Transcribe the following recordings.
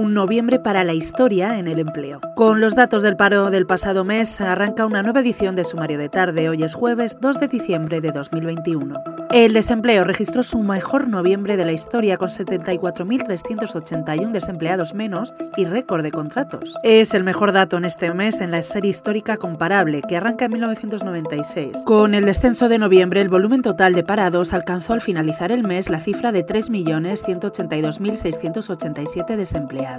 Un noviembre para la historia en el empleo. Con los datos del paro del pasado mes arranca una nueva edición de Sumario de Tarde. Hoy es jueves 2 de diciembre de 2021. El desempleo registró su mejor noviembre de la historia con 74.381 desempleados menos y récord de contratos. Es el mejor dato en este mes en la serie histórica comparable que arranca en 1996. Con el descenso de noviembre, el volumen total de parados alcanzó al finalizar el mes la cifra de 3.182.687 desempleados.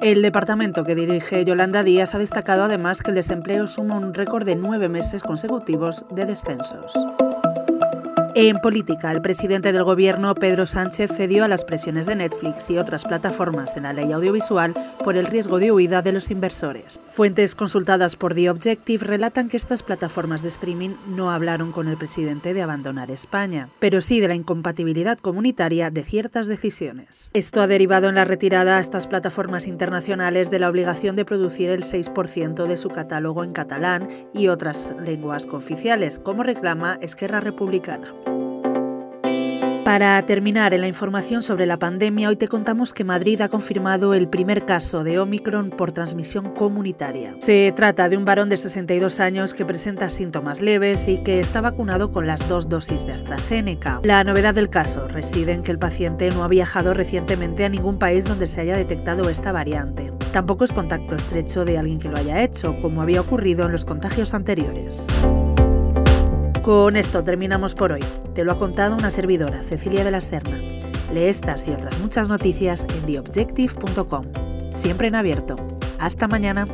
El departamento que dirige Yolanda Díaz ha destacado además que el desempleo suma un récord de nueve meses consecutivos de descensos. En política, el presidente del gobierno, Pedro Sánchez, cedió a las presiones de Netflix y otras plataformas en la ley audiovisual por el riesgo de huida de los inversores. Fuentes consultadas por The Objective relatan que estas plataformas de streaming no hablaron con el presidente de abandonar España, pero sí de la incompatibilidad comunitaria de ciertas decisiones. Esto ha derivado en la retirada a estas plataformas internacionales de la obligación de producir el 6% de su catálogo en catalán y otras lenguas cooficiales, como reclama Esquerra Republicana. Para terminar en la información sobre la pandemia, hoy te contamos que Madrid ha confirmado el primer caso de Omicron por transmisión comunitaria. Se trata de un varón de 62 años que presenta síntomas leves y que está vacunado con las dos dosis de AstraZeneca. La novedad del caso reside en que el paciente no ha viajado recientemente a ningún país donde se haya detectado esta variante. Tampoco es contacto estrecho de alguien que lo haya hecho, como había ocurrido en los contagios anteriores. Con esto terminamos por hoy. Te lo ha contado una servidora, Cecilia de la Serna. Lee estas y otras muchas noticias en theobjective.com. Siempre en abierto. Hasta mañana.